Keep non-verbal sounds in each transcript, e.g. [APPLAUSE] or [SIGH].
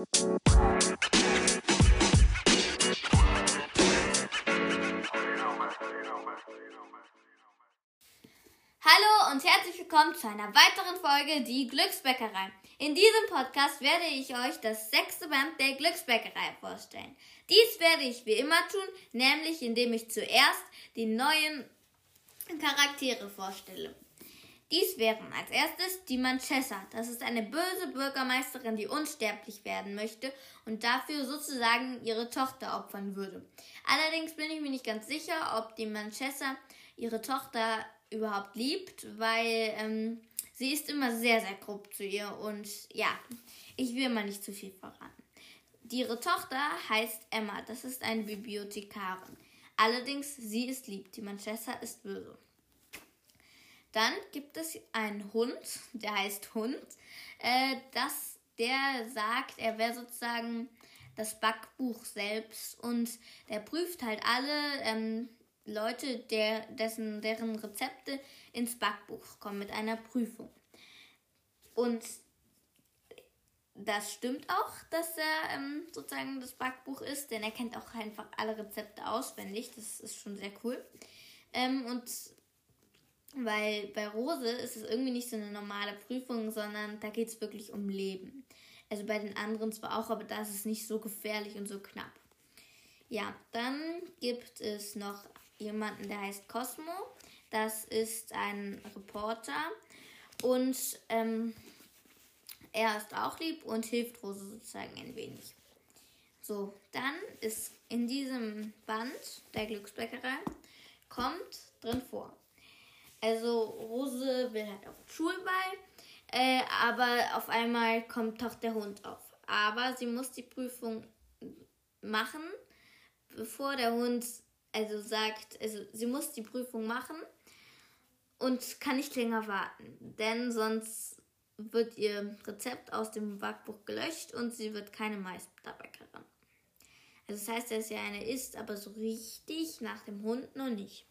Hallo und herzlich willkommen zu einer weiteren Folge Die Glücksbäckerei. In diesem Podcast werde ich euch das sechste Band der Glücksbäckerei vorstellen. Dies werde ich wie immer tun, nämlich indem ich zuerst die neuen Charaktere vorstelle. Dies wären als erstes die Manchessa. Das ist eine böse Bürgermeisterin, die unsterblich werden möchte und dafür sozusagen ihre Tochter opfern würde. Allerdings bin ich mir nicht ganz sicher, ob die Manchessa ihre Tochter überhaupt liebt, weil ähm, sie ist immer sehr, sehr grob zu ihr und ja, ich will mal nicht zu viel verraten. Ihre Tochter heißt Emma, das ist eine Bibliothekarin. Allerdings, sie ist lieb, die Manchester ist böse. Dann gibt es einen Hund, der heißt Hund. Äh, das, der sagt, er wäre sozusagen das Backbuch selbst und der prüft halt alle ähm, Leute, der, dessen, deren Rezepte ins Backbuch kommen mit einer Prüfung. Und das stimmt auch, dass er ähm, sozusagen das Backbuch ist, denn er kennt auch einfach alle Rezepte auswendig. Das ist schon sehr cool. Ähm, und weil bei Rose ist es irgendwie nicht so eine normale Prüfung, sondern da geht es wirklich um Leben. Also bei den anderen zwar auch, aber da ist es nicht so gefährlich und so knapp. Ja, dann gibt es noch jemanden, der heißt Cosmo. Das ist ein Reporter und ähm, er ist auch lieb und hilft Rose sozusagen ein wenig. So, dann ist in diesem Band der Glücksbäckerei kommt drin vor. Also Rose will halt auf den Schulball, äh, aber auf einmal kommt doch der Hund auf. Aber sie muss die Prüfung machen, bevor der Hund also sagt, also sie muss die Prüfung machen und kann nicht länger warten, denn sonst wird ihr Rezept aus dem Backbuch gelöscht und sie wird keine Meisterbäckerin. Also das heißt, dass sie eine ist, aber so richtig nach dem Hund noch nicht.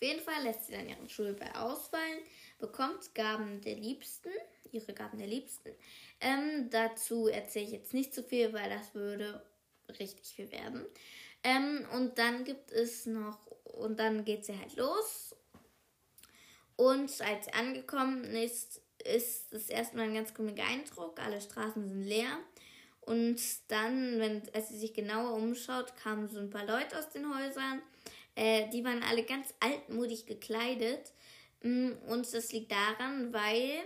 Auf jeden Fall lässt sie dann ihren Schulball ausfallen, bekommt Gaben der Liebsten, ihre Gaben der Liebsten. Ähm, dazu erzähle ich jetzt nicht zu viel, weil das würde richtig viel werden. Ähm, und dann gibt es noch, und dann geht sie halt los. Und als sie angekommen ist, ist es erstmal ein ganz komischer Eindruck. Alle Straßen sind leer. Und dann, wenn, als sie sich genauer umschaut, kamen so ein paar Leute aus den Häusern. Äh, die waren alle ganz altmodisch gekleidet. Mm, und das liegt daran, weil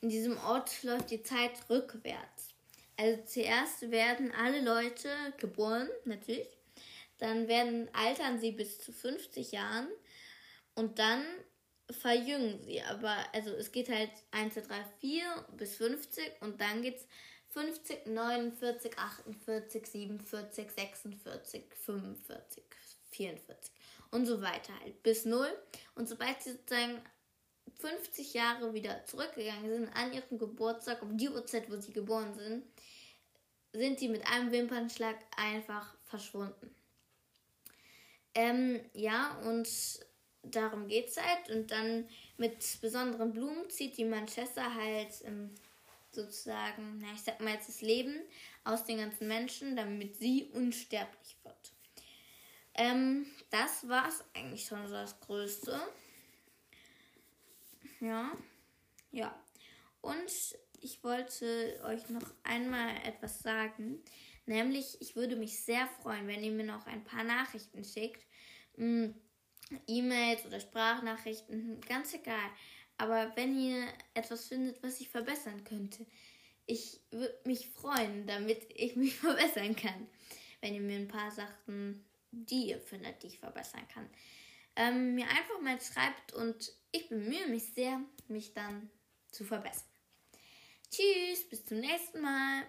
in diesem Ort läuft die Zeit rückwärts. Also zuerst werden alle Leute geboren, natürlich. Dann werden altern sie bis zu 50 Jahren. Und dann verjüngen sie. Aber also es geht halt 1, 2, 3, 4 bis 50 und dann geht es 50, 49, 48, 47, 46, 45, 44 und so weiter halt bis 0. Und sobald sie sozusagen 50 Jahre wieder zurückgegangen sind an ihrem Geburtstag, um die Uhrzeit, wo sie geboren sind, sind die mit einem Wimpernschlag einfach verschwunden. Ähm, ja, und darum geht es halt. Und dann mit besonderen Blumen zieht die Manchester halt ähm, sozusagen, na, ich sag mal jetzt das Leben aus den ganzen Menschen, damit sie unsterblich wird. Ähm, das war es eigentlich schon so das Größte. Ja, ja. Und ich wollte euch noch einmal etwas sagen. Nämlich, ich würde mich sehr freuen, wenn ihr mir noch ein paar Nachrichten schickt. Hm, E-Mails oder Sprachnachrichten, ganz egal. Aber wenn ihr etwas findet, was ich verbessern könnte, ich würde mich freuen, damit ich mich [LAUGHS] verbessern kann. Wenn ihr mir ein paar Sachen, die ihr findet, die ich verbessern kann, ähm, mir einfach mal schreibt und ich bemühe mich sehr, mich dann zu verbessern. Tschüss, bis zum nächsten Mal.